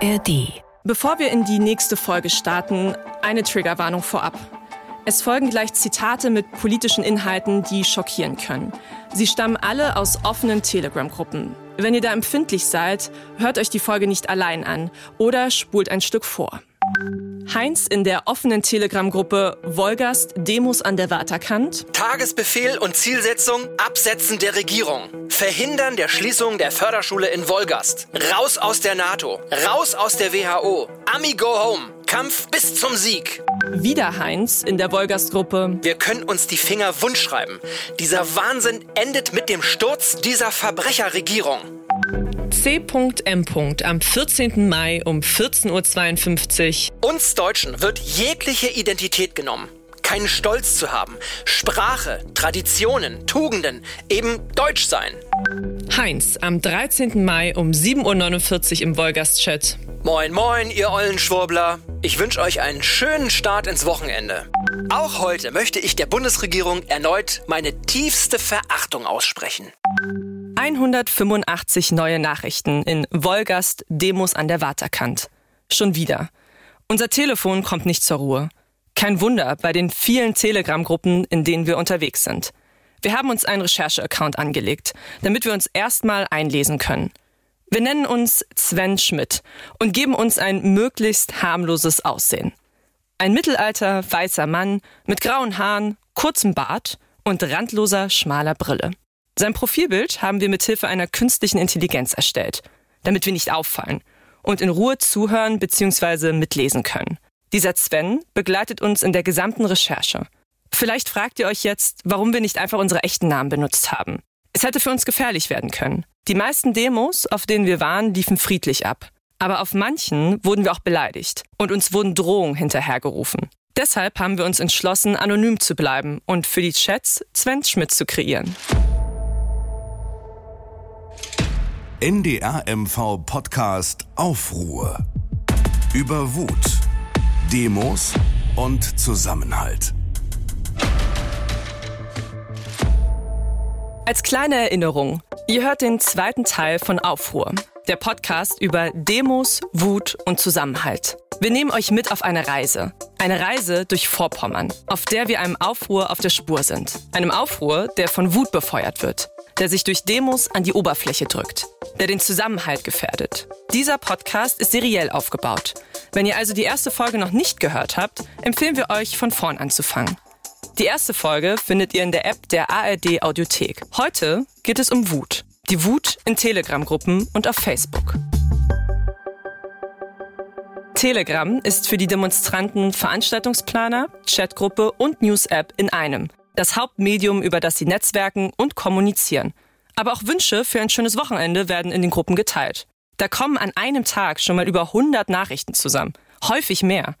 ARD. Bevor wir in die nächste Folge starten, eine Triggerwarnung vorab. Es folgen gleich Zitate mit politischen Inhalten, die schockieren können. Sie stammen alle aus offenen Telegram-Gruppen. Wenn ihr da empfindlich seid, hört euch die Folge nicht allein an oder spult ein Stück vor. Heinz in der offenen Telegram-Gruppe Wolgast Demos an der Waterkant. Tagesbefehl und Zielsetzung Absetzen der Regierung. Verhindern der Schließung der Förderschule in Wolgast. Raus aus der NATO. Raus aus der WHO. Ami go home. Kampf bis zum Sieg. Wieder Heinz in der Wolgast-Gruppe. Wir können uns die Finger wund schreiben. Dieser Wahnsinn endet mit dem Sturz dieser Verbrecherregierung. C.M. am 14. Mai um 14.52 Uhr. Uns Deutschen wird jegliche Identität genommen. Keinen Stolz zu haben. Sprache, Traditionen, Tugenden, eben Deutsch sein. Heinz am 13. Mai um 7.49 Uhr im Wolgast-Chat. Moin, moin, ihr ollen Schwurbler. Ich wünsche euch einen schönen Start ins Wochenende. Auch heute möchte ich der Bundesregierung erneut meine tiefste Verachtung aussprechen. 185 neue Nachrichten in Wolgast Demos an der Waterkant. Schon wieder. Unser Telefon kommt nicht zur Ruhe. Kein Wunder bei den vielen Telegram-Gruppen, in denen wir unterwegs sind. Wir haben uns einen Recherche-Account angelegt, damit wir uns erstmal einlesen können. Wir nennen uns Sven Schmidt und geben uns ein möglichst harmloses Aussehen. Ein mittelalter weißer Mann mit grauen Haaren, kurzem Bart und randloser schmaler Brille. Sein Profilbild haben wir mit Hilfe einer künstlichen Intelligenz erstellt, damit wir nicht auffallen und in Ruhe zuhören bzw. mitlesen können. Dieser Sven begleitet uns in der gesamten Recherche. Vielleicht fragt ihr euch jetzt, warum wir nicht einfach unsere echten Namen benutzt haben. Es hätte für uns gefährlich werden können. Die meisten Demos, auf denen wir waren, liefen friedlich ab. Aber auf manchen wurden wir auch beleidigt und uns wurden Drohungen hinterhergerufen. Deshalb haben wir uns entschlossen, anonym zu bleiben und für die Chats Sven Schmidt zu kreieren. NDR MV Podcast Aufruhr. Über Wut, Demos und Zusammenhalt. Als kleine Erinnerung, ihr hört den zweiten Teil von Aufruhr, der Podcast über Demos, Wut und Zusammenhalt. Wir nehmen euch mit auf eine Reise. Eine Reise durch Vorpommern, auf der wir einem Aufruhr auf der Spur sind. Einem Aufruhr, der von Wut befeuert wird, der sich durch Demos an die Oberfläche drückt, der den Zusammenhalt gefährdet. Dieser Podcast ist seriell aufgebaut. Wenn ihr also die erste Folge noch nicht gehört habt, empfehlen wir euch, von vorn anzufangen. Die erste Folge findet ihr in der App der ARD Audiothek. Heute geht es um Wut. Die Wut in Telegram-Gruppen und auf Facebook. Telegram ist für die Demonstranten Veranstaltungsplaner, Chatgruppe und News-App in einem. Das Hauptmedium, über das sie netzwerken und kommunizieren. Aber auch Wünsche für ein schönes Wochenende werden in den Gruppen geteilt. Da kommen an einem Tag schon mal über 100 Nachrichten zusammen. Häufig mehr.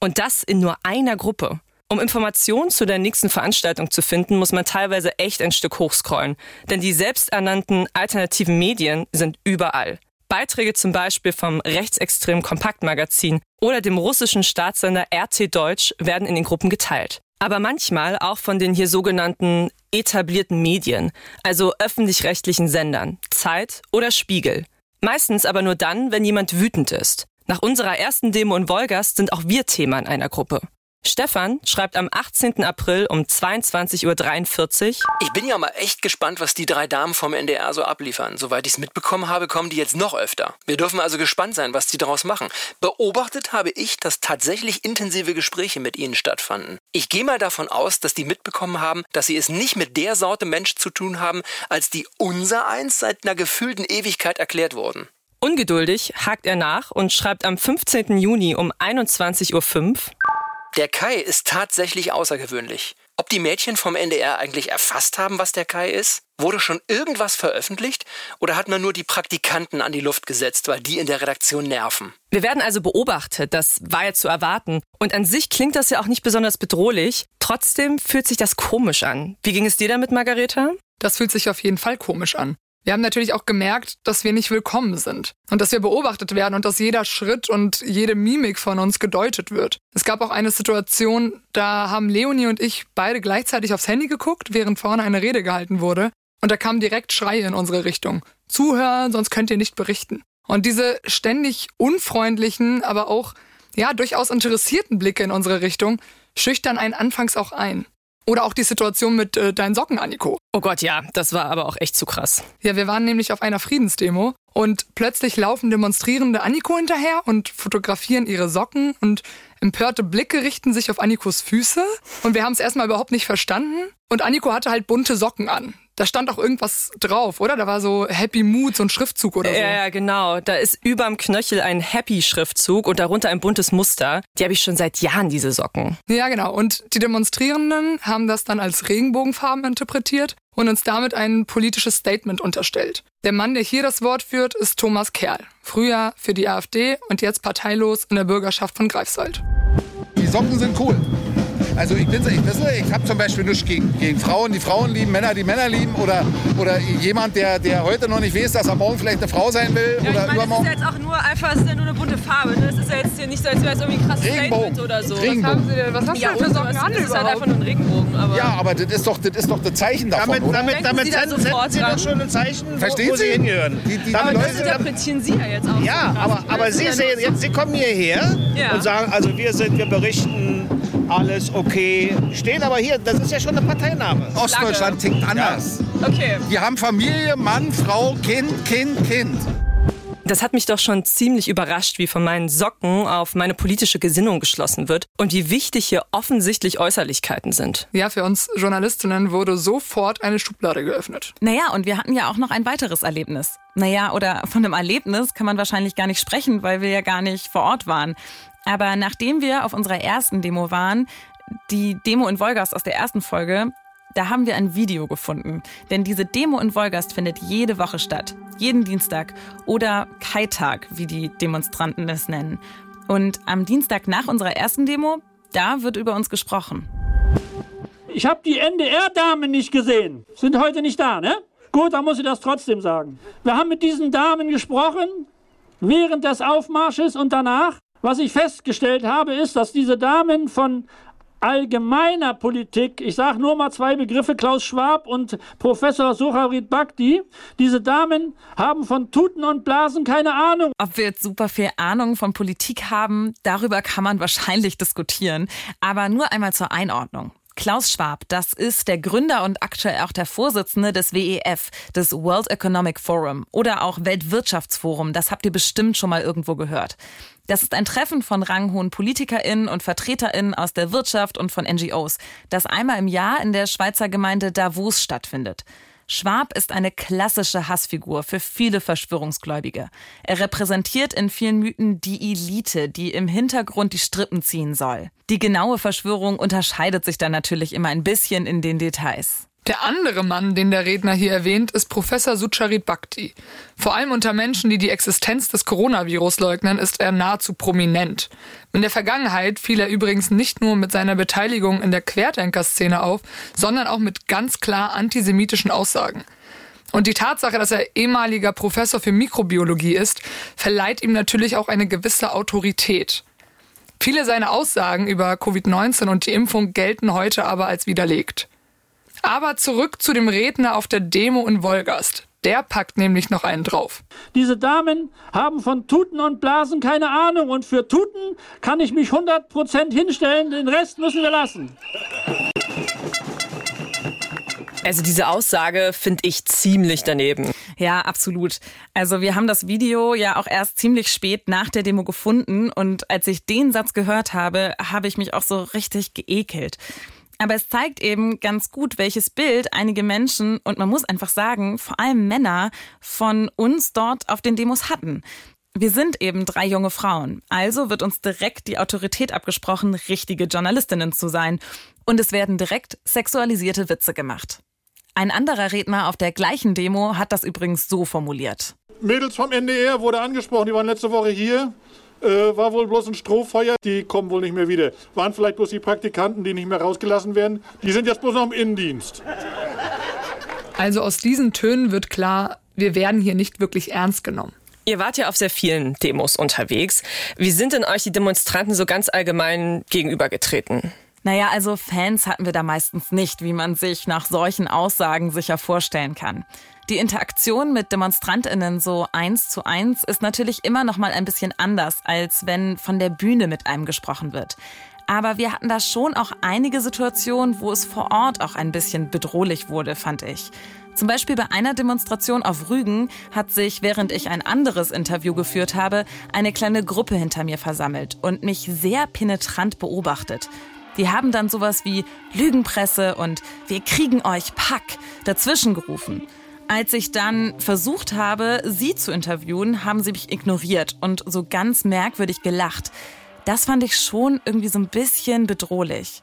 Und das in nur einer Gruppe. Um Informationen zu der nächsten Veranstaltung zu finden, muss man teilweise echt ein Stück hochscrollen. Denn die selbsternannten alternativen Medien sind überall. Beiträge zum Beispiel vom rechtsextremen Kompaktmagazin oder dem russischen Staatssender RT Deutsch werden in den Gruppen geteilt. Aber manchmal auch von den hier sogenannten etablierten Medien, also öffentlich-rechtlichen Sendern, Zeit oder Spiegel. Meistens aber nur dann, wenn jemand wütend ist. Nach unserer ersten Demo in Wolgast sind auch wir Thema in einer Gruppe. Stefan schreibt am 18. April um 22.43 Uhr. Ich bin ja mal echt gespannt, was die drei Damen vom NDR so abliefern. Soweit ich es mitbekommen habe, kommen die jetzt noch öfter. Wir dürfen also gespannt sein, was die daraus machen. Beobachtet habe ich, dass tatsächlich intensive Gespräche mit ihnen stattfanden. Ich gehe mal davon aus, dass die mitbekommen haben, dass sie es nicht mit der Sorte Mensch zu tun haben, als die unser eins seit einer gefühlten Ewigkeit erklärt wurden. Ungeduldig hakt er nach und schreibt am 15. Juni um 21.05 Uhr. Der Kai ist tatsächlich außergewöhnlich. Ob die Mädchen vom NDR eigentlich erfasst haben, was der Kai ist? Wurde schon irgendwas veröffentlicht? Oder hat man nur die Praktikanten an die Luft gesetzt, weil die in der Redaktion nerven? Wir werden also beobachtet, das war ja zu erwarten. Und an sich klingt das ja auch nicht besonders bedrohlich. Trotzdem fühlt sich das komisch an. Wie ging es dir damit, Margareta? Das fühlt sich auf jeden Fall komisch an. Wir haben natürlich auch gemerkt, dass wir nicht willkommen sind und dass wir beobachtet werden und dass jeder Schritt und jede Mimik von uns gedeutet wird. Es gab auch eine Situation, da haben Leonie und ich beide gleichzeitig aufs Handy geguckt, während vorne eine Rede gehalten wurde und da kamen direkt Schreie in unsere Richtung. Zuhören, sonst könnt ihr nicht berichten. Und diese ständig unfreundlichen, aber auch ja durchaus interessierten Blicke in unsere Richtung schüchtern einen anfangs auch ein. Oder auch die Situation mit äh, deinen Socken, Anniko. Oh Gott, ja, das war aber auch echt zu krass. Ja, wir waren nämlich auf einer Friedensdemo und plötzlich laufen Demonstrierende Anniko hinterher und fotografieren ihre Socken und empörte Blicke richten sich auf Annikos Füße und wir haben es erstmal überhaupt nicht verstanden und Anniko hatte halt bunte Socken an. Da stand auch irgendwas drauf, oder? Da war so Happy Mood, so ein Schriftzug oder so. Ja, ja, genau. Da ist überm Knöchel ein Happy-Schriftzug und darunter ein buntes Muster. Die habe ich schon seit Jahren, diese Socken. Ja, genau. Und die Demonstrierenden haben das dann als Regenbogenfarben interpretiert und uns damit ein politisches Statement unterstellt. Der Mann, der hier das Wort führt, ist Thomas Kerl. Früher für die AfD und jetzt parteilos in der Bürgerschaft von Greifswald. Die Socken sind cool. Also ich bin ich, ich habe zum Beispiel nichts gegen, gegen Frauen, die Frauen lieben, Männer, die Männer lieben oder, oder jemand, der, der heute noch nicht weiß, dass er morgen vielleicht eine Frau sein will ja, oder ich meine, übermorgen. Das ist ja jetzt auch nur einfach, es ist ja nur eine bunte Farbe. Ne? Das ist ja jetzt hier nicht so, als wäre es irgendwie ein krasses Statement oder so. Was, haben Sie denn, was hast ja, du denn für Socken an Das ist halt einfach nur ein Regenbogen. Aber Ja, aber das ist doch das, ist doch das Zeichen davon, Damit, oder? damit, damit Sie senden, sofort senden Sie doch schon ein Zeichen, wo, Verstehen wo Sie Sie? hingehören. Die- die- die das Leute- interpretieren Sie ja jetzt auch. ja, so aber, aber Sie, sehen, jetzt, Sie kommen hierher Ja. und sagen, also wir sind, wir berichten, alles okay. Stehen aber hier, das ist ja schon eine Parteinahme. Ostdeutschland tickt anders. Okay. Wir haben Familie, Mann, Frau, Kind, Kind, Kind. Das hat mich doch schon ziemlich überrascht, wie von meinen Socken auf meine politische Gesinnung geschlossen wird und wie wichtig hier offensichtlich Äußerlichkeiten sind. Ja, für uns Journalistinnen wurde sofort eine Schublade geöffnet. Naja, und wir hatten ja auch noch ein weiteres Erlebnis. Naja, oder von einem Erlebnis kann man wahrscheinlich gar nicht sprechen, weil wir ja gar nicht vor Ort waren. Aber nachdem wir auf unserer ersten Demo waren, die Demo in Wolgast aus der ersten Folge, da haben wir ein Video gefunden. Denn diese Demo in Wolgast findet jede Woche statt. Jeden Dienstag oder Kai-Tag, wie die Demonstranten es nennen. Und am Dienstag nach unserer ersten Demo, da wird über uns gesprochen. Ich habe die NDR-Damen nicht gesehen. Sind heute nicht da, ne? Gut, dann muss ich das trotzdem sagen. Wir haben mit diesen Damen gesprochen, während des Aufmarsches und danach. Was ich festgestellt habe, ist, dass diese Damen von allgemeiner Politik, ich sage nur mal zwei Begriffe, Klaus Schwab und Professor Sucharit Bhakti, diese Damen haben von Tuten und Blasen keine Ahnung. Ob wir jetzt super viel Ahnung von Politik haben, darüber kann man wahrscheinlich diskutieren. Aber nur einmal zur Einordnung. Klaus Schwab, das ist der Gründer und aktuell auch der Vorsitzende des WEF, des World Economic Forum oder auch Weltwirtschaftsforum. Das habt ihr bestimmt schon mal irgendwo gehört. Das ist ein Treffen von ranghohen PolitikerInnen und VertreterInnen aus der Wirtschaft und von NGOs, das einmal im Jahr in der Schweizer Gemeinde Davos stattfindet. Schwab ist eine klassische Hassfigur für viele Verschwörungsgläubige. Er repräsentiert in vielen Mythen die Elite, die im Hintergrund die Strippen ziehen soll. Die genaue Verschwörung unterscheidet sich dann natürlich immer ein bisschen in den Details. Der andere Mann, den der Redner hier erwähnt, ist Professor Sucharit Bhakti. Vor allem unter Menschen, die die Existenz des Coronavirus leugnen, ist er nahezu prominent. In der Vergangenheit fiel er übrigens nicht nur mit seiner Beteiligung in der Querdenker-Szene auf, sondern auch mit ganz klar antisemitischen Aussagen. Und die Tatsache, dass er ehemaliger Professor für Mikrobiologie ist, verleiht ihm natürlich auch eine gewisse Autorität. Viele seiner Aussagen über Covid-19 und die Impfung gelten heute aber als widerlegt. Aber zurück zu dem Redner auf der Demo in Wolgast. Der packt nämlich noch einen drauf. Diese Damen haben von Tuten und Blasen keine Ahnung und für Tuten kann ich mich 100% hinstellen, den Rest müssen wir lassen. Also diese Aussage finde ich ziemlich daneben. Ja, absolut. Also wir haben das Video ja auch erst ziemlich spät nach der Demo gefunden und als ich den Satz gehört habe, habe ich mich auch so richtig geekelt. Aber es zeigt eben ganz gut, welches Bild einige Menschen und man muss einfach sagen, vor allem Männer von uns dort auf den Demos hatten. Wir sind eben drei junge Frauen, also wird uns direkt die Autorität abgesprochen, richtige Journalistinnen zu sein. Und es werden direkt sexualisierte Witze gemacht. Ein anderer Redner auf der gleichen Demo hat das übrigens so formuliert. Mädels vom NDR wurde angesprochen, die waren letzte Woche hier. Äh, war wohl bloß ein Strohfeuer, die kommen wohl nicht mehr wieder. Waren vielleicht bloß die Praktikanten, die nicht mehr rausgelassen werden. Die sind jetzt bloß noch im Innendienst. Also aus diesen Tönen wird klar, wir werden hier nicht wirklich ernst genommen. Ihr wart ja auf sehr vielen Demos unterwegs. Wie sind denn euch die Demonstranten so ganz allgemein gegenübergetreten? Naja, also Fans hatten wir da meistens nicht, wie man sich nach solchen Aussagen sicher vorstellen kann. Die Interaktion mit DemonstrantInnen so eins zu eins ist natürlich immer noch mal ein bisschen anders, als wenn von der Bühne mit einem gesprochen wird. Aber wir hatten da schon auch einige Situationen, wo es vor Ort auch ein bisschen bedrohlich wurde, fand ich. Zum Beispiel bei einer Demonstration auf Rügen hat sich, während ich ein anderes Interview geführt habe, eine kleine Gruppe hinter mir versammelt und mich sehr penetrant beobachtet. Die haben dann sowas wie Lügenpresse und wir kriegen euch Pack dazwischen gerufen. Als ich dann versucht habe, sie zu interviewen, haben sie mich ignoriert und so ganz merkwürdig gelacht. Das fand ich schon irgendwie so ein bisschen bedrohlich.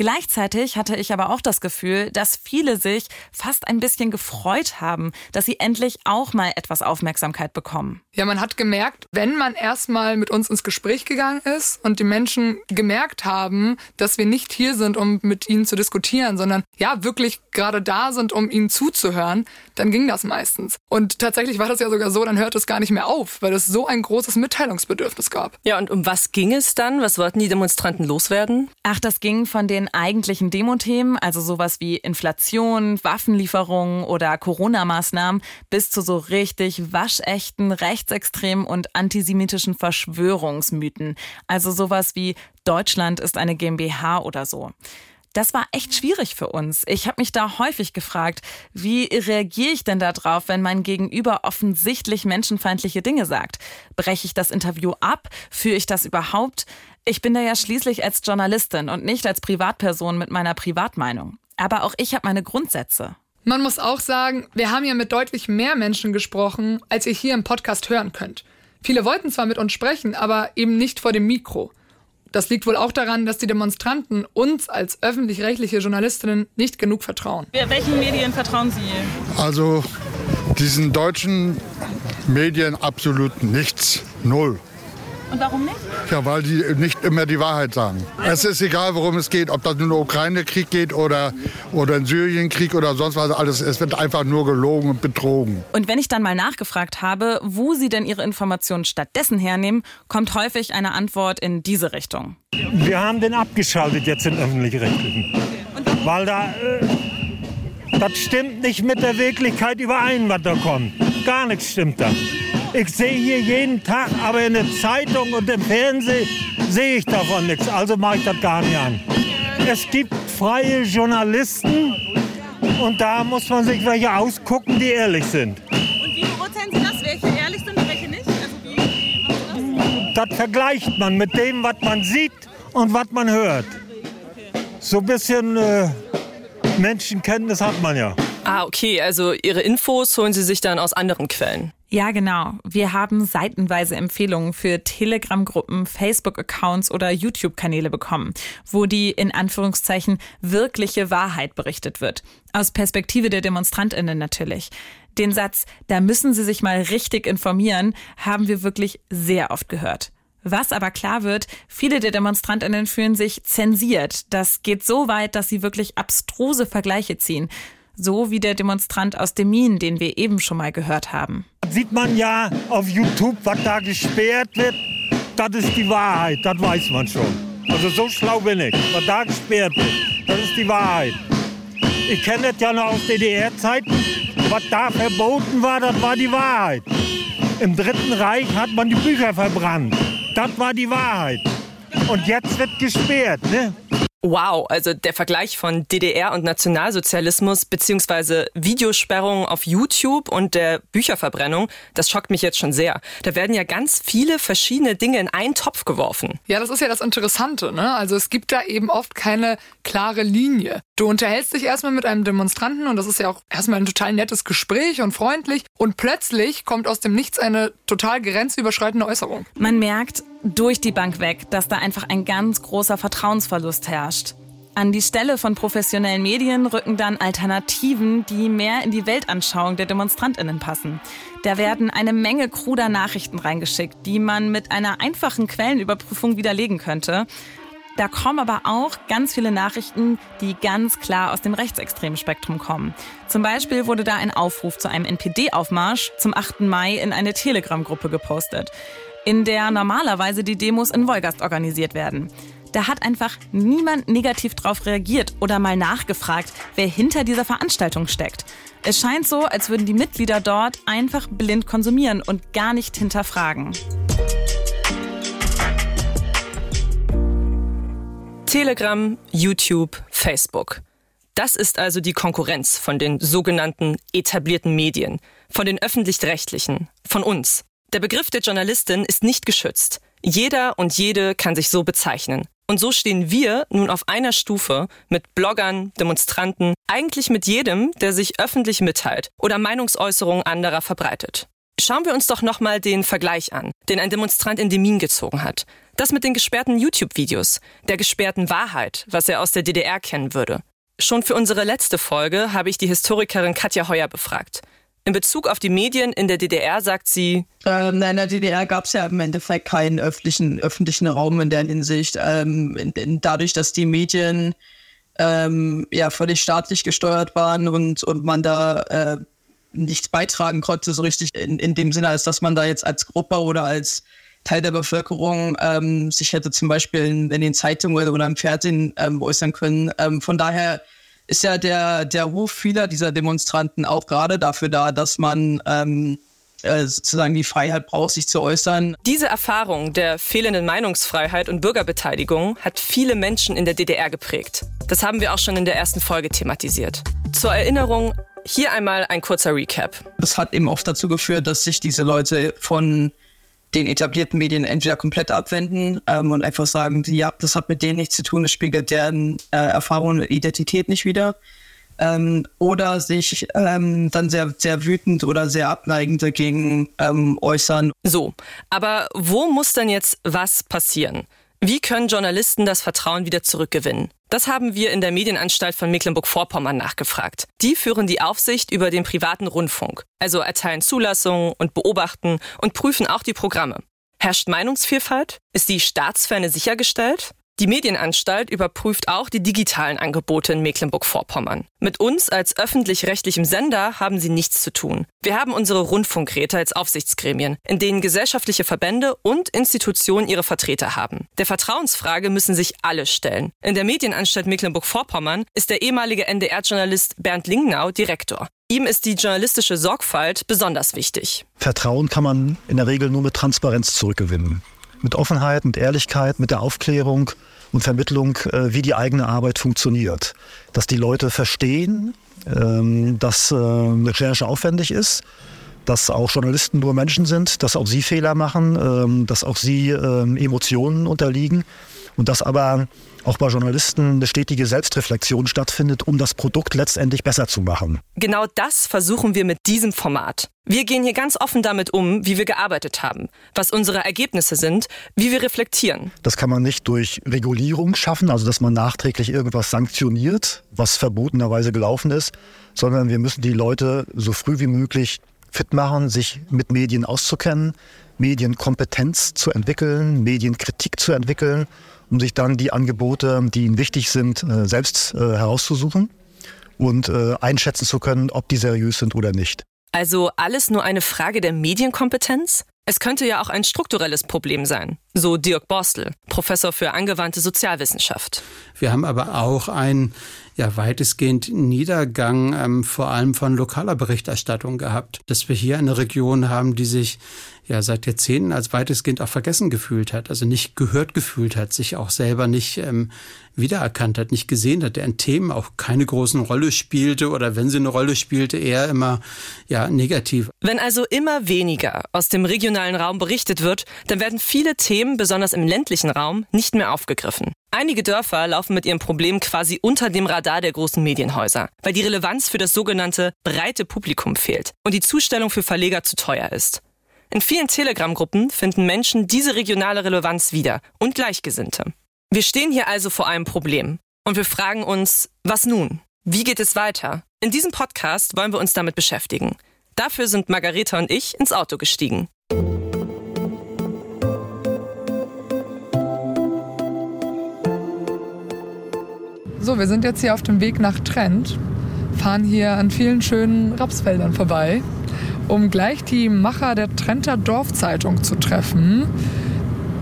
Gleichzeitig hatte ich aber auch das Gefühl, dass viele sich fast ein bisschen gefreut haben, dass sie endlich auch mal etwas Aufmerksamkeit bekommen. Ja, man hat gemerkt, wenn man erstmal mit uns ins Gespräch gegangen ist und die Menschen gemerkt haben, dass wir nicht hier sind, um mit ihnen zu diskutieren, sondern ja, wirklich gerade da sind, um ihnen zuzuhören, dann ging das meistens. Und tatsächlich war das ja sogar so, dann hört es gar nicht mehr auf, weil es so ein großes Mitteilungsbedürfnis gab. Ja, und um was ging es dann? Was wollten die Demonstranten loswerden? Ach, das ging von den eigentlichen Demothemen, also sowas wie Inflation, Waffenlieferungen oder Corona-Maßnahmen, bis zu so richtig waschechten, rechtsextremen und antisemitischen Verschwörungsmythen. Also sowas wie Deutschland ist eine GmbH oder so. Das war echt schwierig für uns. Ich habe mich da häufig gefragt, wie reagiere ich denn darauf, wenn mein Gegenüber offensichtlich menschenfeindliche Dinge sagt? Breche ich das Interview ab? Führe ich das überhaupt? Ich bin da ja schließlich als Journalistin und nicht als Privatperson mit meiner Privatmeinung. Aber auch ich habe meine Grundsätze. Man muss auch sagen, wir haben ja mit deutlich mehr Menschen gesprochen, als ihr hier im Podcast hören könnt. Viele wollten zwar mit uns sprechen, aber eben nicht vor dem Mikro. Das liegt wohl auch daran, dass die Demonstranten uns als öffentlich-rechtliche Journalistinnen nicht genug vertrauen. Welchen Medien vertrauen Sie? Also diesen deutschen Medien absolut nichts. Null. Und warum nicht? Ja, weil die nicht immer die Wahrheit sagen. Es ist egal, worum es geht, ob das nun Ukraine-Krieg geht oder, oder ein Syrien-Krieg oder sonst was. Alles, es wird einfach nur gelogen und betrogen. Und wenn ich dann mal nachgefragt habe, wo Sie denn Ihre Informationen stattdessen hernehmen, kommt häufig eine Antwort in diese Richtung. Wir haben den abgeschaltet jetzt in öffentlich-rechtlichen. Weil da, äh, das stimmt nicht mit der Wirklichkeit überein, was da kommt. Gar nichts stimmt da. Ich sehe hier jeden Tag, aber in der Zeitung und im Fernsehen sehe ich davon nichts. Also mache ich das gar nicht an. Es gibt freie Journalisten und da muss man sich welche ausgucken, die ehrlich sind. Und wie beurteilen Sie das, welche ehrlich sind und welche nicht? Also wie, wie das? das vergleicht man mit dem, was man sieht und was man hört. So ein bisschen äh, Menschenkenntnis hat man ja. Ah, okay, also Ihre Infos holen Sie sich dann aus anderen Quellen. Ja, genau. Wir haben seitenweise Empfehlungen für Telegram-Gruppen, Facebook-Accounts oder YouTube-Kanäle bekommen, wo die in Anführungszeichen wirkliche Wahrheit berichtet wird. Aus Perspektive der Demonstrantinnen natürlich. Den Satz, da müssen Sie sich mal richtig informieren, haben wir wirklich sehr oft gehört. Was aber klar wird, viele der Demonstrantinnen fühlen sich zensiert. Das geht so weit, dass sie wirklich abstruse Vergleiche ziehen so wie der Demonstrant aus dem Min, den wir eben schon mal gehört haben. Sieht man ja auf YouTube, was da gesperrt wird, das ist die Wahrheit, das weiß man schon. Also so schlau bin ich, was da gesperrt wird, das ist die Wahrheit. Ich kenne das ja noch aus DDR-Zeiten, was da verboten war, das war die Wahrheit. Im Dritten Reich hat man die Bücher verbrannt, das war die Wahrheit. Und jetzt wird gesperrt, ne? Wow, also der Vergleich von DDR und Nationalsozialismus beziehungsweise Videosperrung auf YouTube und der Bücherverbrennung, das schockt mich jetzt schon sehr. Da werden ja ganz viele verschiedene Dinge in einen Topf geworfen. Ja, das ist ja das Interessante, ne? Also es gibt da eben oft keine klare Linie. Du unterhältst dich erstmal mit einem Demonstranten und das ist ja auch erstmal ein total nettes Gespräch und freundlich und plötzlich kommt aus dem Nichts eine total grenzüberschreitende Äußerung. Man merkt durch die Bank weg, dass da einfach ein ganz großer Vertrauensverlust herrscht. An die Stelle von professionellen Medien rücken dann Alternativen, die mehr in die Weltanschauung der Demonstrantinnen passen. Da werden eine Menge kruder Nachrichten reingeschickt, die man mit einer einfachen Quellenüberprüfung widerlegen könnte. Da kommen aber auch ganz viele Nachrichten, die ganz klar aus dem rechtsextremen Spektrum kommen. Zum Beispiel wurde da ein Aufruf zu einem NPD-Aufmarsch zum 8. Mai in eine Telegram-Gruppe gepostet, in der normalerweise die Demos in Wolgast organisiert werden. Da hat einfach niemand negativ drauf reagiert oder mal nachgefragt, wer hinter dieser Veranstaltung steckt. Es scheint so, als würden die Mitglieder dort einfach blind konsumieren und gar nicht hinterfragen. Telegram, YouTube, Facebook. Das ist also die Konkurrenz von den sogenannten etablierten Medien, von den öffentlich-rechtlichen, von uns. Der Begriff der Journalistin ist nicht geschützt. Jeder und jede kann sich so bezeichnen. Und so stehen wir nun auf einer Stufe mit Bloggern, Demonstranten, eigentlich mit jedem, der sich öffentlich mitteilt oder Meinungsäußerungen anderer verbreitet. Schauen wir uns doch nochmal den Vergleich an, den ein Demonstrant in Demin gezogen hat. Das mit den gesperrten YouTube-Videos, der gesperrten Wahrheit, was er aus der DDR kennen würde. Schon für unsere letzte Folge habe ich die Historikerin Katja Heuer befragt. In Bezug auf die Medien in der DDR sagt sie, ähm, in der DDR gab es ja im Endeffekt keinen öffentlichen, öffentlichen Raum in der Hinsicht. Ähm, in, in, dadurch, dass die Medien ähm, ja völlig staatlich gesteuert waren und, und man da äh, nichts beitragen konnte, so richtig in, in dem Sinne, als dass man da jetzt als Gruppe oder als Teil der Bevölkerung ähm, sich hätte zum Beispiel in, in, den Zeitungen oder im Fernsehen ähm, äußern können. Ähm, von daher ist ja der, der Ruf vieler dieser Demonstranten auch gerade dafür da, dass man ähm, äh, sozusagen die Freiheit braucht, sich zu äußern. Diese Erfahrung der fehlenden Meinungsfreiheit und Bürgerbeteiligung hat viele Menschen in der DDR geprägt. Das haben wir auch schon in der ersten Folge thematisiert. Zur Erinnerung, hier einmal ein kurzer Recap. Das hat eben oft dazu geführt, dass sich diese Leute von den etablierten Medien entweder komplett abwenden ähm, und einfach sagen, ja, das hat mit denen nichts zu tun, das spiegelt deren äh, Erfahrung und Identität nicht wieder. Ähm, oder sich ähm, dann sehr, sehr wütend oder sehr abneigend dagegen ähm, äußern. So, aber wo muss denn jetzt was passieren? Wie können Journalisten das Vertrauen wieder zurückgewinnen? Das haben wir in der Medienanstalt von Mecklenburg-Vorpommern nachgefragt. Die führen die Aufsicht über den privaten Rundfunk, also erteilen Zulassungen und beobachten und prüfen auch die Programme. Herrscht Meinungsvielfalt? Ist die Staatsferne sichergestellt? Die Medienanstalt überprüft auch die digitalen Angebote in Mecklenburg-Vorpommern. Mit uns als öffentlich-rechtlichem Sender haben sie nichts zu tun. Wir haben unsere Rundfunkräte als Aufsichtsgremien, in denen gesellschaftliche Verbände und Institutionen ihre Vertreter haben. Der Vertrauensfrage müssen sich alle stellen. In der Medienanstalt Mecklenburg-Vorpommern ist der ehemalige NDR-Journalist Bernd Lingnau Direktor. Ihm ist die journalistische Sorgfalt besonders wichtig. Vertrauen kann man in der Regel nur mit Transparenz zurückgewinnen. Mit Offenheit, mit Ehrlichkeit, mit der Aufklärung und Vermittlung, äh, wie die eigene Arbeit funktioniert. Dass die Leute verstehen, ähm, dass äh, Recherche aufwendig ist, dass auch Journalisten nur Menschen sind, dass auch sie Fehler machen, ähm, dass auch sie ähm, Emotionen unterliegen und dass aber auch bei Journalisten eine stetige Selbstreflexion stattfindet, um das Produkt letztendlich besser zu machen. Genau das versuchen wir mit diesem Format. Wir gehen hier ganz offen damit um, wie wir gearbeitet haben, was unsere Ergebnisse sind, wie wir reflektieren. Das kann man nicht durch Regulierung schaffen, also dass man nachträglich irgendwas sanktioniert, was verbotenerweise gelaufen ist, sondern wir müssen die Leute so früh wie möglich fit machen, sich mit Medien auszukennen, Medienkompetenz zu entwickeln, Medienkritik zu entwickeln um sich dann die Angebote, die ihnen wichtig sind, äh, selbst äh, herauszusuchen und äh, einschätzen zu können, ob die seriös sind oder nicht. Also alles nur eine Frage der Medienkompetenz? Es könnte ja auch ein strukturelles Problem sein, so Dirk Borstel, Professor für angewandte Sozialwissenschaft. Wir haben aber auch einen ja, weitestgehend Niedergang ähm, vor allem von lokaler Berichterstattung gehabt, dass wir hier eine Region haben, die sich ja seit Jahrzehnten als weitestgehend auch vergessen gefühlt hat, also nicht gehört gefühlt hat, sich auch selber nicht ähm, wiedererkannt hat, nicht gesehen hat, deren Themen auch keine großen Rolle spielte oder wenn sie eine Rolle spielte, eher immer ja negativ. Wenn also immer weniger aus dem regionalen Raum berichtet wird, dann werden viele Themen, besonders im ländlichen Raum, nicht mehr aufgegriffen. Einige Dörfer laufen mit ihrem Problem quasi unter dem Radar der großen Medienhäuser, weil die Relevanz für das sogenannte breite Publikum fehlt und die Zustellung für Verleger zu teuer ist. In vielen Telegram-Gruppen finden Menschen diese regionale Relevanz wieder und Gleichgesinnte. Wir stehen hier also vor einem Problem und wir fragen uns, was nun? Wie geht es weiter? In diesem Podcast wollen wir uns damit beschäftigen. Dafür sind Margareta und ich ins Auto gestiegen. So, wir sind jetzt hier auf dem Weg nach Trent, fahren hier an vielen schönen Rapsfeldern vorbei um gleich die Macher der Trenter Dorfzeitung zu treffen.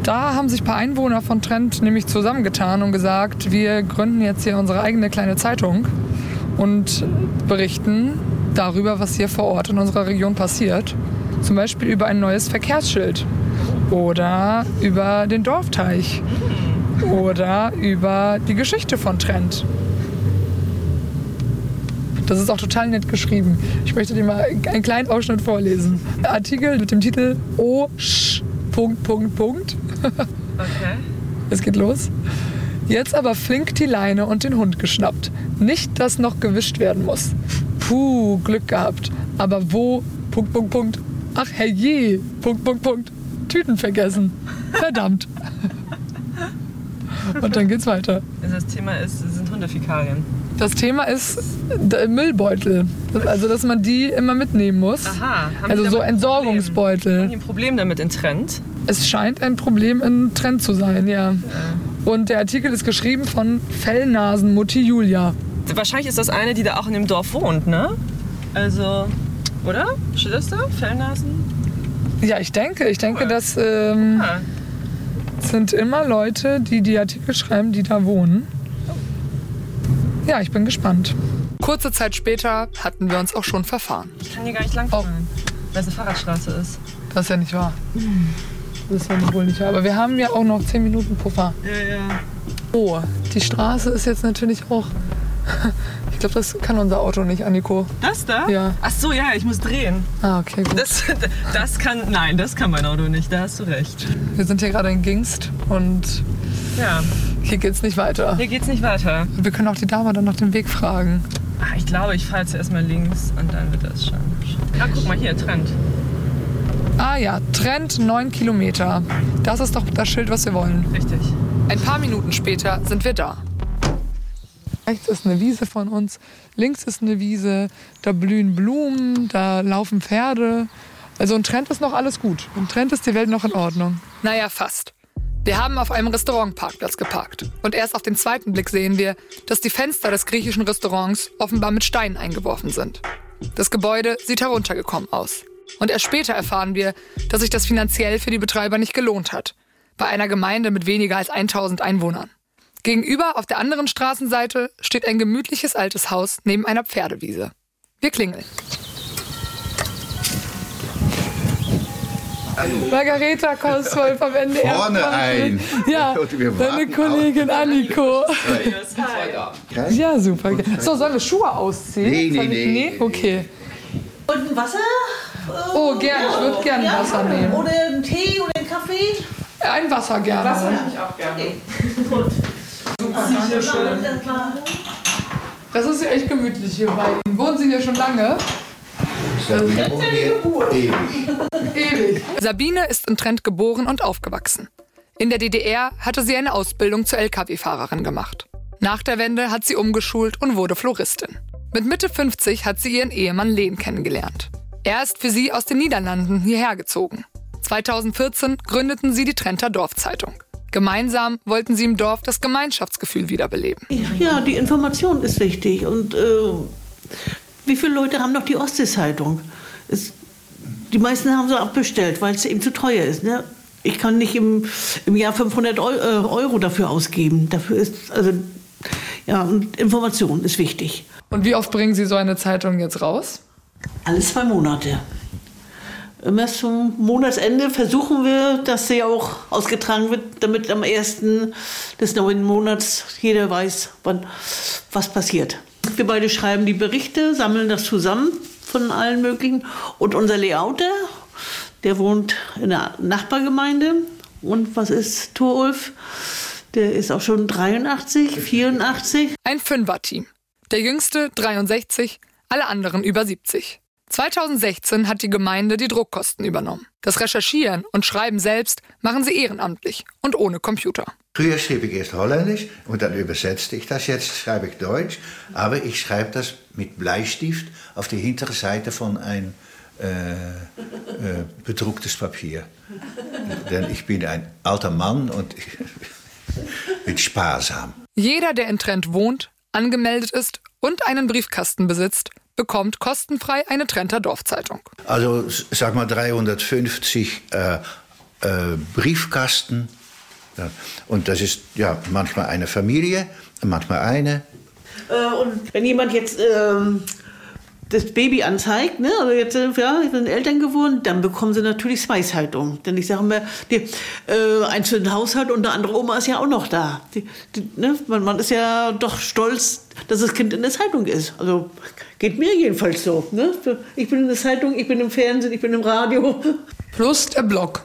Da haben sich ein paar Einwohner von Trent nämlich zusammengetan und gesagt, wir gründen jetzt hier unsere eigene kleine Zeitung und berichten darüber, was hier vor Ort in unserer Region passiert. Zum Beispiel über ein neues Verkehrsschild oder über den Dorfteich oder über die Geschichte von Trent. Das ist auch total nett geschrieben. Ich möchte dir mal einen kleinen Ausschnitt vorlesen. Der Artikel mit dem Titel O Sch Punkt Punkt Punkt. Okay. Es geht los. Jetzt aber flink die Leine und den Hund geschnappt. Nicht, dass noch gewischt werden muss. Puh, Glück gehabt. Aber wo? Punkt, Punkt, Punkt. Ach herrje. Punkt, Punkt, Punkt. Tüten vergessen. Verdammt. Und dann geht's weiter. Also das Thema ist, sind Hundefäkalien. Das Thema ist Müllbeutel. Also, dass man die immer mitnehmen muss. Aha. Haben Also so Problem? Entsorgungsbeutel. Haben die ein Problem damit in Trend? Es scheint ein Problem in Trend zu sein, ja. Und der Artikel ist geschrieben von Fellnasen-Mutti Julia. Wahrscheinlich ist das eine, die da auch in dem Dorf wohnt, ne? Also, oder? Steht das da? Fellnasen? Ja, ich denke. Ich denke, das ähm, Ah. Sind immer Leute, die die Artikel schreiben, die da wohnen. Ja, ich bin gespannt. Kurze Zeit später hatten wir uns auch schon verfahren. Ich kann hier gar nicht langfahren, weil es eine Fahrradstraße ist. Das ist ja nicht wahr. Das ist ja wohl nicht wahr. Aber wir haben ja auch noch 10 Minuten Puffer. Ja, ja. Oh, die Straße ist jetzt natürlich auch. Ich glaube, das kann unser Auto nicht, Anniko. Das da? Ja. Ach so, ja, ich muss drehen. Ah, okay, gut. Das, das kann, nein, das kann mein Auto nicht, da hast du recht. Wir sind hier gerade in Gingst und Ja, hier geht's nicht weiter. hier geht's nicht weiter. Wir können auch die Dame dann nach dem Weg fragen. Ah, ich glaube, ich fahre zuerst mal links und dann wird das schon. Ah, guck mal hier, Trend. Ah ja, Trend 9 Kilometer. Das ist doch das Schild, was wir wollen. Richtig. Ein paar Minuten später sind wir da. Rechts ist eine Wiese von uns, links ist eine Wiese, da blühen Blumen, da laufen Pferde. Also in Trend ist noch alles gut. In Trend ist die Welt noch in Ordnung. Naja, fast. Wir haben auf einem Restaurantparkplatz geparkt. Und erst auf den zweiten Blick sehen wir, dass die Fenster des griechischen Restaurants offenbar mit Steinen eingeworfen sind. Das Gebäude sieht heruntergekommen aus. Und erst später erfahren wir, dass sich das finanziell für die Betreiber nicht gelohnt hat. Bei einer Gemeinde mit weniger als 1000 Einwohnern. Gegenüber auf der anderen Straßenseite steht ein gemütliches altes Haus neben einer Pferdewiese. Wir klingeln. Margareta Koswolf am Ende. Vorne ein. Ja, deine Kollegin Anniko. Okay? Ja, super. So, sollen wir Schuhe ausziehen? Nee, nee, ich- nee. Okay. Und ein Wasser? Oh, gern. Ich würde gerne Ja, Wasser nehmen. Oder einen Tee oder einen Kaffee? Ein Wasser gerne. Wasser nehme ich auch gerne. Gut. Super, danke schön. Das ist ja echt gemütlich hier bei Ihnen. Wohnen Sie hier schon lange? Ewig. Ewig. Sabine ist in Trent geboren und aufgewachsen. In der DDR hatte sie eine Ausbildung zur Lkw-Fahrerin gemacht. Nach der Wende hat sie umgeschult und wurde Floristin. Mit Mitte 50 hat sie ihren Ehemann Lehn kennengelernt. Er ist für sie aus den Niederlanden hierher gezogen. 2014 gründeten sie die Trenter Dorfzeitung. Gemeinsam wollten sie im Dorf das Gemeinschaftsgefühl wiederbeleben. Ja, die Information ist wichtig. Und äh, wie viele Leute haben noch die Ostsee-Zeitung? Die meisten haben sie abbestellt, weil es eben zu teuer ist. Ne? Ich kann nicht im, im Jahr 500 Eu- äh, Euro dafür ausgeben. Dafür ist, also, ja, und Information ist wichtig. Und wie oft bringen Sie so eine Zeitung jetzt raus? Alle zwei Monate. Immer zum Monatsende versuchen wir, dass sie auch ausgetragen wird, damit am ersten des neuen Monats jeder weiß, wann, was passiert. Wir beide schreiben die Berichte, sammeln das zusammen von allen möglichen. Und unser Layouter, der wohnt in der Nachbargemeinde. Und was ist Thorulf? Der ist auch schon 83, 84. Ein Fünfer-Team. Der jüngste 63, alle anderen über 70. 2016 hat die Gemeinde die Druckkosten übernommen. Das Recherchieren und Schreiben selbst machen sie ehrenamtlich und ohne Computer. Früher schrieb ich erst Holländisch und dann übersetzte ich das. Jetzt schreibe ich Deutsch, aber ich schreibe das mit Bleistift auf die hintere Seite von ein äh, äh, bedrucktes Papier. Denn ich bin ein alter Mann und ich bin sparsam. Jeder, der in Trent wohnt, angemeldet ist und einen Briefkasten besitzt, bekommt kostenfrei eine Trenter Dorfzeitung. Also sag mal 350 äh, äh, Briefkasten. Ja. Und das ist ja manchmal eine Familie, manchmal eine. Äh, und wenn jemand jetzt ähm, das Baby anzeigt, ne, also jetzt äh, ja, sind Eltern geworden, dann bekommen sie natürlich Zweishaltung. Denn ich sage mal, die, äh, eins für den Haushalt und eine andere Oma ist ja auch noch da. Die, die, ne, man, man, ist ja doch stolz, dass das Kind in der Zeitung ist. Also geht mir jedenfalls so. Ne? Ich bin in der Zeitung, ich bin im Fernsehen, ich bin im Radio. Plus der Blog.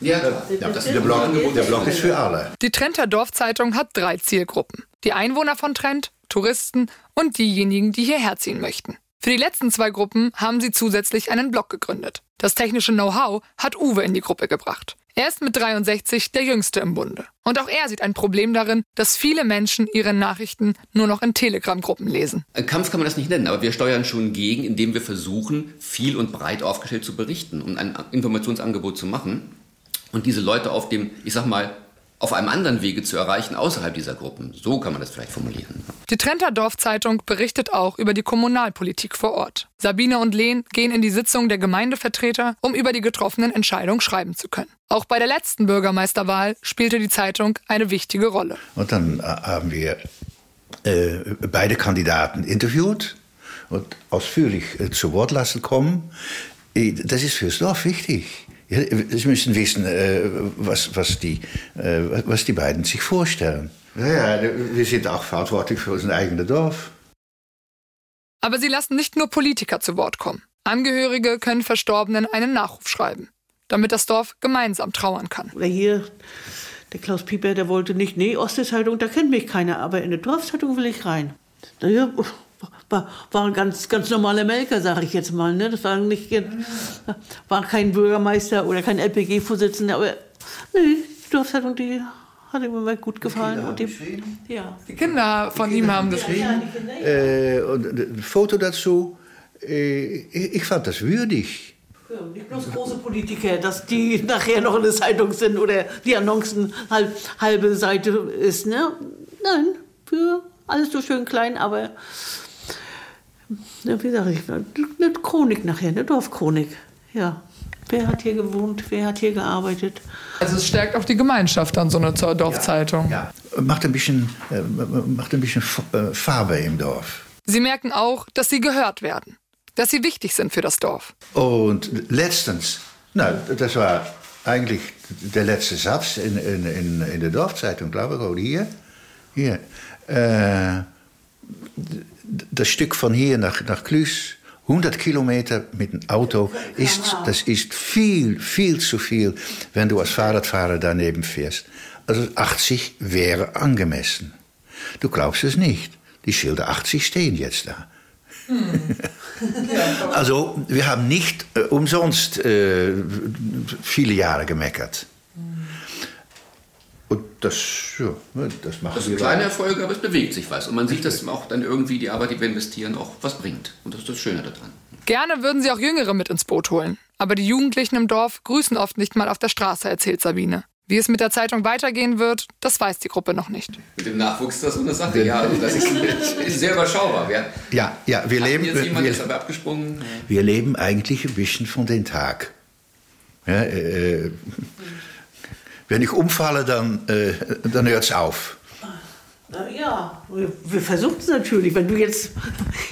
Ja, ja das der, Blog, der Blog ist für alle. Die Trenter Dorfzeitung hat drei Zielgruppen. Die Einwohner von Trent, Touristen und diejenigen, die hierher ziehen möchten. Für die letzten zwei Gruppen haben sie zusätzlich einen Blog gegründet. Das technische Know-how hat Uwe in die Gruppe gebracht. Er ist mit 63 der Jüngste im Bunde. Und auch er sieht ein Problem darin, dass viele Menschen ihre Nachrichten nur noch in Telegram-Gruppen lesen. Ein Kampf kann man das nicht nennen, aber wir steuern schon gegen, indem wir versuchen, viel und breit aufgestellt zu berichten und ein Informationsangebot zu machen. Und diese Leute auf dem, ich sag mal, auf einem anderen Wege zu erreichen außerhalb dieser Gruppen. So kann man das vielleicht formulieren. Die Trenter Dorfzeitung berichtet auch über die Kommunalpolitik vor Ort. Sabine und Lehn gehen in die Sitzung der Gemeindevertreter, um über die getroffenen Entscheidungen schreiben zu können. Auch bei der letzten Bürgermeisterwahl spielte die Zeitung eine wichtige Rolle. Und dann äh, haben wir äh, beide Kandidaten interviewt und ausführlich äh, zu Wort lassen kommen. Äh, das ist fürs Dorf wichtig. Ja, Sie müssen wissen, äh, was, was, die, äh, was die beiden sich vorstellen. Ja, ja, wir sind auch verantwortlich für unser eigenes Dorf. Aber sie lassen nicht nur Politiker zu Wort kommen. Angehörige können Verstorbenen einen Nachruf schreiben, damit das Dorf gemeinsam trauern kann. Oder hier, der Klaus Pieper, der wollte nicht, nee, Ostzeitung, da kennt mich keiner, aber in eine Dorfzeitung will ich rein. Ja, war, war ein ganz, ganz normaler Melker, sage ich jetzt mal. Ne? Das war, nicht, war kein Bürgermeister oder kein LPG-Vorsitzender, aber nee, die Dorfzeitung, die hat ihm immer gut gefallen. Und die, ja. die Kinder von ihm haben das geschrieben. Äh, und ein Foto dazu. Äh, ich fand das würdig. Ja, nicht bloß große Politiker, dass die nachher noch in der Zeitung sind oder die Annoncen halb, halbe Seite ist. Ne? Nein, für alles so schön klein, aber wie sage ich, eine Chronik nachher, eine Dorfchronik. Ja. Wer hat hier gewohnt, wer hat hier gearbeitet? Also es stärkt auch die Gemeinschaft an so einer Dorfzeitung. Ja, ja. Macht ein bisschen, äh, macht ein bisschen äh, Farbe im Dorf. Sie merken auch, dass sie gehört werden, dass sie wichtig sind für das Dorf. Und letztens, na, das war eigentlich der letzte Satz in, in, in, in der Dorfzeitung, glaube ich, oder hier. Hier. Äh, das Stück von hier nach, nach Klüß, 100 Kilometer mit dem Auto, ist, das ist viel, viel zu viel, wenn du als Fahrradfahrer daneben fährst. Also 80 wäre angemessen. Du glaubst es nicht. Die Schilder 80 stehen jetzt da. Hm. also wir haben nicht äh, umsonst äh, viele Jahre gemeckert. Und das, ja, das machen das sind kleine Erfolge, aber es bewegt sich was. Und man sieht, dass auch dann irgendwie die Arbeit, die wir investieren, auch was bringt. Und das ist das Schöne daran. Gerne würden sie auch Jüngere mit ins Boot holen. Aber die Jugendlichen im Dorf grüßen oft nicht mal auf der Straße, erzählt Sabine. Wie es mit der Zeitung weitergehen wird, das weiß die Gruppe noch nicht. Mit dem Nachwuchs ist das so eine Sache. Ja, also das ist, ist sehr überschaubar. Wir ja, ja, wir leben. Jetzt jemand wir, ist aber abgesprungen. Wir leben eigentlich ein bisschen von den Tag. Ja, äh, wenn ich umfalle, dann, äh, dann hört es auf. Ja, wir, wir versuchen es natürlich. Wenn du jetzt,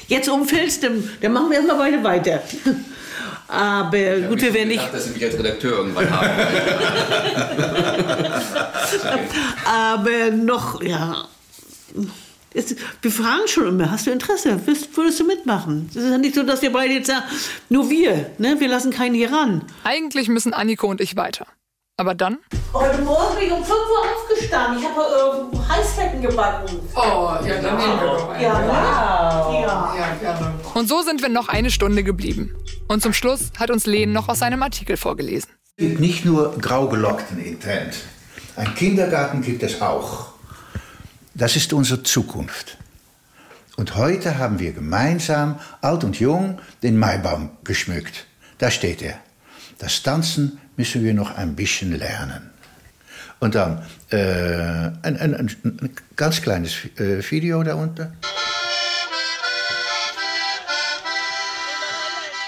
jetzt umfällst, dann, dann machen wir erstmal beide weiter. Aber ja, gut, wir werden nicht. dass Sie mich als Redakteur irgendwann haben. Aber noch, ja. Ist, wir fragen schon immer, hast du Interesse? Würdest, würdest du mitmachen? Es ist ja nicht so, dass wir beide jetzt sagen, nur wir, ne? wir lassen keinen hier ran. Eigentlich müssen Anniko und ich weiter. Aber dann? Heute Morgen bin ich um 5 Uhr aufgestanden. Ich habe äh, Heißfetten gebacken. Oh, ja, dann nehmen wir doch einen. Ja, wow. ja. ja, gerne. Und so sind wir noch eine Stunde geblieben. Und zum Schluss hat uns Lehn noch aus seinem Artikel vorgelesen. Es gibt nicht nur Graugelockten in Trent. Ein Kindergarten gibt es auch. Das ist unsere Zukunft. Und heute haben wir gemeinsam, alt und jung, den Maibaum geschmückt. Da steht er. Das Tanzen müssen wir noch ein bisschen lernen. Und dann äh, ein, ein, ein, ganz kleines äh, Video da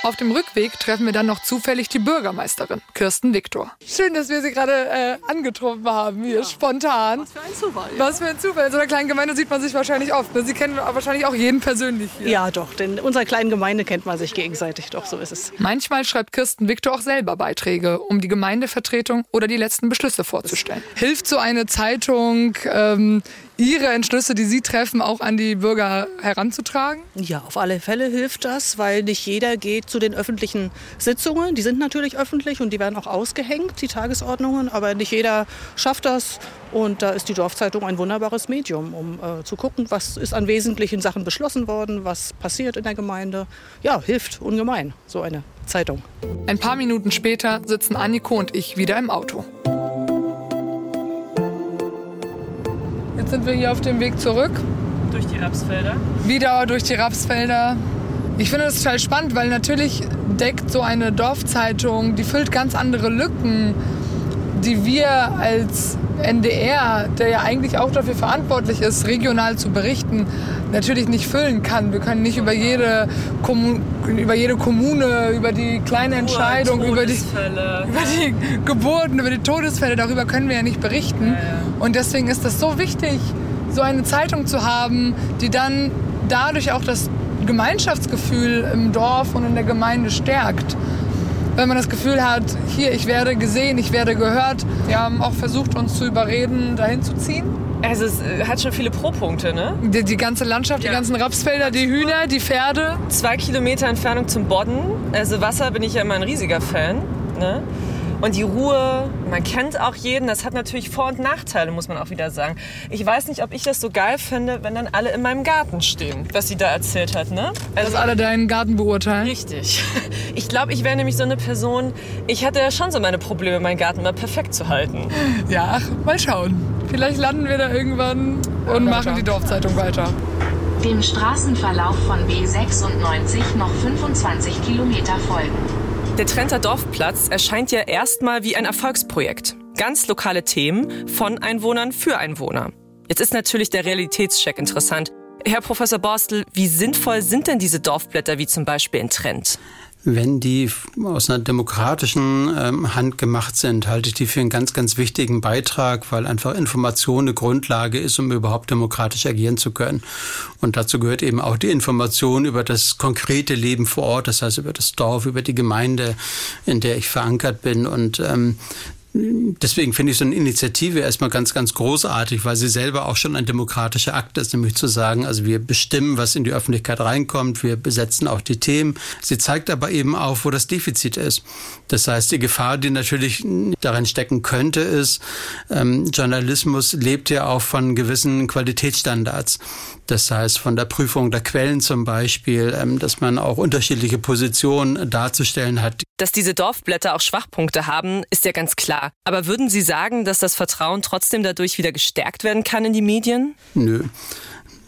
Auf dem Rückweg treffen wir dann noch zufällig die Bürgermeisterin, Kirsten Viktor. Schön, dass wir sie gerade äh, angetroffen haben, hier ja. spontan. Was für ein Zufall. Ja. Was für ein Zufall. In so einer kleinen Gemeinde sieht man sich wahrscheinlich oft. Ne? Sie kennen wahrscheinlich auch jeden persönlich hier. Ja, doch, denn in unserer kleinen Gemeinde kennt man sich gegenseitig. Doch, so ist es. Manchmal schreibt Kirsten Viktor auch selber Beiträge, um die Gemeindevertretung oder die letzten Beschlüsse vorzustellen. Hilft so eine Zeitung, ähm, Ihre Entschlüsse, die Sie treffen, auch an die Bürger heranzutragen? Ja, auf alle Fälle hilft das, weil nicht jeder geht zu den öffentlichen Sitzungen. Die sind natürlich öffentlich und die werden auch ausgehängt, die Tagesordnungen, aber nicht jeder schafft das. Und da ist die Dorfzeitung ein wunderbares Medium, um äh, zu gucken, was ist an wesentlichen Sachen beschlossen worden, was passiert in der Gemeinde. Ja, hilft ungemein, so eine Zeitung. Ein paar Minuten später sitzen Anniko und ich wieder im Auto. Jetzt sind wir hier auf dem Weg zurück. Durch die Rapsfelder. Wieder durch die Rapsfelder. Ich finde das total spannend, weil natürlich deckt so eine Dorfzeitung, die füllt ganz andere Lücken, die wir als NDR, der ja eigentlich auch dafür verantwortlich ist, regional zu berichten, natürlich nicht füllen kann. Wir können nicht über jede, Kommun über jede Kommune, über die kleine Entscheidung, über die, über die Geburten, über die Todesfälle, darüber können wir ja nicht berichten. Ja, ja. Und deswegen ist das so wichtig, so eine Zeitung zu haben, die dann dadurch auch das Gemeinschaftsgefühl im Dorf und in der Gemeinde stärkt wenn man das Gefühl hat, hier, ich werde gesehen, ich werde gehört. Wir haben auch versucht, uns zu überreden, dahin zu ziehen. Also es äh, hat schon viele Pro-Punkte, ne? Die, die, ganze Landschaft, ja. die ganzen Rapsfelder, die Hühner, die Pferde. Zwei Kilometer Entfernung zum Bodden. Also Wasser bin ich ja immer ein riesiger Fan. Ne? Und die Ruhe, man kennt auch jeden, das hat natürlich Vor- und Nachteile, muss man auch wieder sagen. Ich weiß nicht, ob ich das so geil finde, wenn dann alle in meinem Garten stehen, was sie da erzählt hat, ne? Also, Dass alle deinen Garten beurteilen? Richtig. Ich glaube, ich wäre nämlich so eine Person, ich hatte ja schon so meine Probleme, meinen Garten mal perfekt zu halten. Ja, ach, mal schauen. Vielleicht landen wir da irgendwann und ja, machen die Dorfzeitung weiter. Dem Straßenverlauf von B96 noch 25 Kilometer folgen. Der Trenter Dorfplatz erscheint ja erstmal wie ein Erfolgsprojekt. Ganz lokale Themen von Einwohnern für Einwohner. Jetzt ist natürlich der Realitätscheck interessant. Herr Professor Borstel, wie sinnvoll sind denn diese Dorfblätter wie zum Beispiel in Trent? Wenn die aus einer demokratischen ähm, Hand gemacht sind, halte ich die für einen ganz, ganz wichtigen Beitrag, weil einfach Information eine Grundlage ist, um überhaupt demokratisch agieren zu können. Und dazu gehört eben auch die Information über das konkrete Leben vor Ort, das heißt über das Dorf, über die Gemeinde, in der ich verankert bin. Und ähm, Deswegen finde ich so eine Initiative erstmal ganz, ganz großartig, weil sie selber auch schon ein demokratischer Akt ist, nämlich zu sagen, also wir bestimmen, was in die Öffentlichkeit reinkommt, wir besetzen auch die Themen. Sie zeigt aber eben auch, wo das Defizit ist. Das heißt, die Gefahr, die natürlich darin stecken könnte, ist, ähm, Journalismus lebt ja auch von gewissen Qualitätsstandards. Das heißt, von der Prüfung der Quellen zum Beispiel, ähm, dass man auch unterschiedliche Positionen darzustellen hat. Dass diese Dorfblätter auch Schwachpunkte haben, ist ja ganz klar. Aber würden Sie sagen, dass das Vertrauen trotzdem dadurch wieder gestärkt werden kann in die Medien? Nö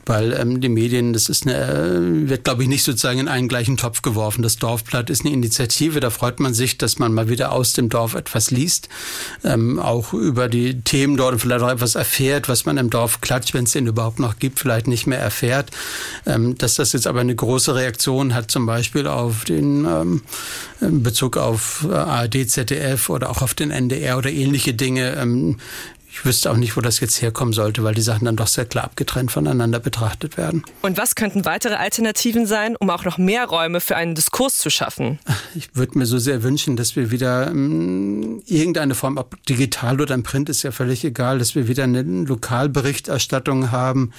weil ähm, die Medien, das ist eine, äh, wird glaube ich nicht sozusagen in einen gleichen Topf geworfen. Das Dorfblatt ist eine Initiative, da freut man sich, dass man mal wieder aus dem Dorf etwas liest, ähm, auch über die Themen dort und vielleicht auch etwas erfährt, was man im Dorf klatscht, wenn es den überhaupt noch gibt, vielleicht nicht mehr erfährt. Ähm, dass das jetzt aber eine große Reaktion hat, zum Beispiel auf den ähm, in Bezug auf äh, ARD, ZDF oder auch auf den NDR oder ähnliche Dinge, ähm, ich wüsste auch nicht, wo das jetzt herkommen sollte, weil die Sachen dann doch sehr klar abgetrennt voneinander betrachtet werden. Und was könnten weitere Alternativen sein, um auch noch mehr Räume für einen Diskurs zu schaffen? Ich würde mir so sehr wünschen, dass wir wieder ähm, irgendeine Form, ob digital oder im Print ist ja völlig egal, dass wir wieder eine Lokalberichterstattung haben,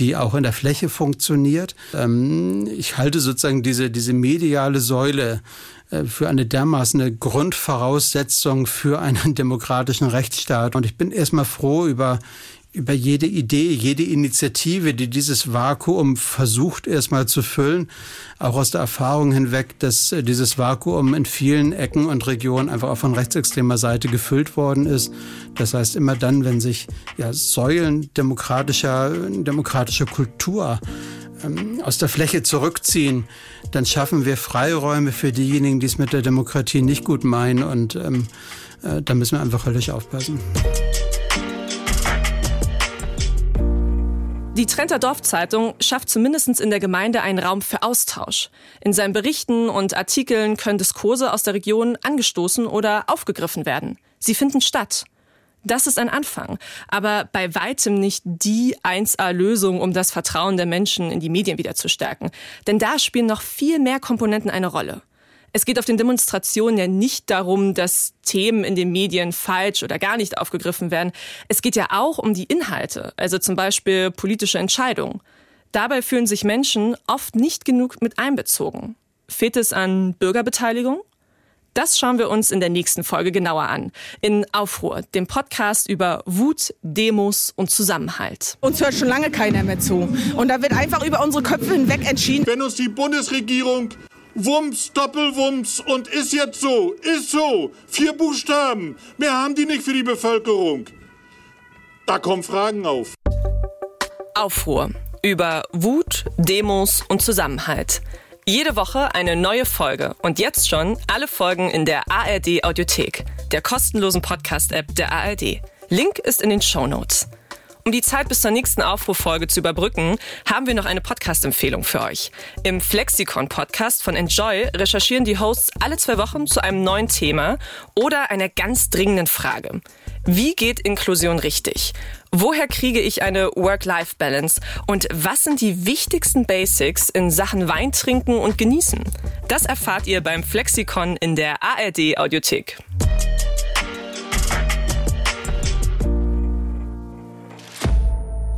die auch in der Fläche funktioniert. Ähm, ich halte sozusagen diese, diese mediale Säule für eine dermaßen Grundvoraussetzung für einen demokratischen Rechtsstaat. Und ich bin erstmal froh über, über jede Idee, jede Initiative, die dieses Vakuum versucht erstmal zu füllen, auch aus der Erfahrung hinweg, dass äh, dieses Vakuum in vielen Ecken und Regionen einfach auch von rechtsextremer Seite gefüllt worden ist. Das heißt, immer dann, wenn sich ja, Säulen demokratischer, demokratischer Kultur aus der Fläche zurückziehen, dann schaffen wir Freiräume für diejenigen, die es mit der Demokratie nicht gut meinen. Und ähm, äh, da müssen wir einfach höllisch aufpassen. Die Trenter Dorfzeitung schafft zumindest in der Gemeinde einen Raum für Austausch. In seinen Berichten und Artikeln können Diskurse aus der Region angestoßen oder aufgegriffen werden. Sie finden statt. Das ist ein Anfang, aber bei weitem nicht die 1A-Lösung, um das Vertrauen der Menschen in die Medien wieder zu stärken. Denn da spielen noch viel mehr Komponenten eine Rolle. Es geht auf den Demonstrationen ja nicht darum, dass Themen in den Medien falsch oder gar nicht aufgegriffen werden. Es geht ja auch um die Inhalte, also zum Beispiel politische Entscheidungen. Dabei fühlen sich Menschen oft nicht genug mit einbezogen. Fehlt es an Bürgerbeteiligung? Das schauen wir uns in der nächsten Folge genauer an. In Aufruhr, dem Podcast über Wut, Demos und Zusammenhalt. Uns hört schon lange keiner mehr zu. Und da wird einfach über unsere Köpfe hinweg entschieden. Wenn uns die Bundesregierung Wumms, Doppelwumms und ist jetzt so, ist so. Vier Buchstaben. Mehr haben die nicht für die Bevölkerung. Da kommen Fragen auf. Aufruhr über Wut, Demos und Zusammenhalt. Jede Woche eine neue Folge und jetzt schon alle Folgen in der ARD Audiothek, der kostenlosen Podcast-App der ARD. Link ist in den Show Notes. Um die Zeit bis zur nächsten Aufruffolge zu überbrücken, haben wir noch eine Podcast-Empfehlung für euch. Im Flexikon-Podcast von Enjoy recherchieren die Hosts alle zwei Wochen zu einem neuen Thema oder einer ganz dringenden Frage. Wie geht Inklusion richtig? Woher kriege ich eine Work-Life-Balance? Und was sind die wichtigsten Basics in Sachen Wein trinken und genießen? Das erfahrt ihr beim Flexikon in der ARD Audiothek.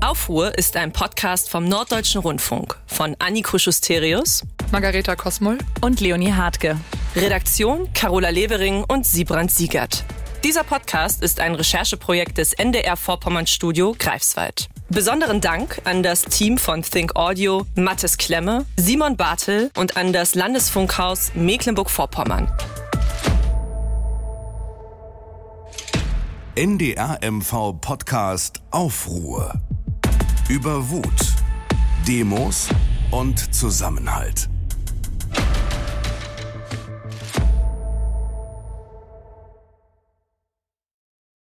Aufruhr ist ein Podcast vom Norddeutschen Rundfunk von Anniko Schusterius, Margareta Kosmol und Leonie Hartke. Redaktion Carola Levering und Siebrand Siegert. Dieser Podcast ist ein Rechercheprojekt des NDR Vorpommern Studio Greifswald. Besonderen Dank an das Team von Think Audio, Mathis Klemme, Simon Bartel und an das Landesfunkhaus Mecklenburg-Vorpommern. NDR MV Podcast Aufruhr über Wut, Demos und Zusammenhalt.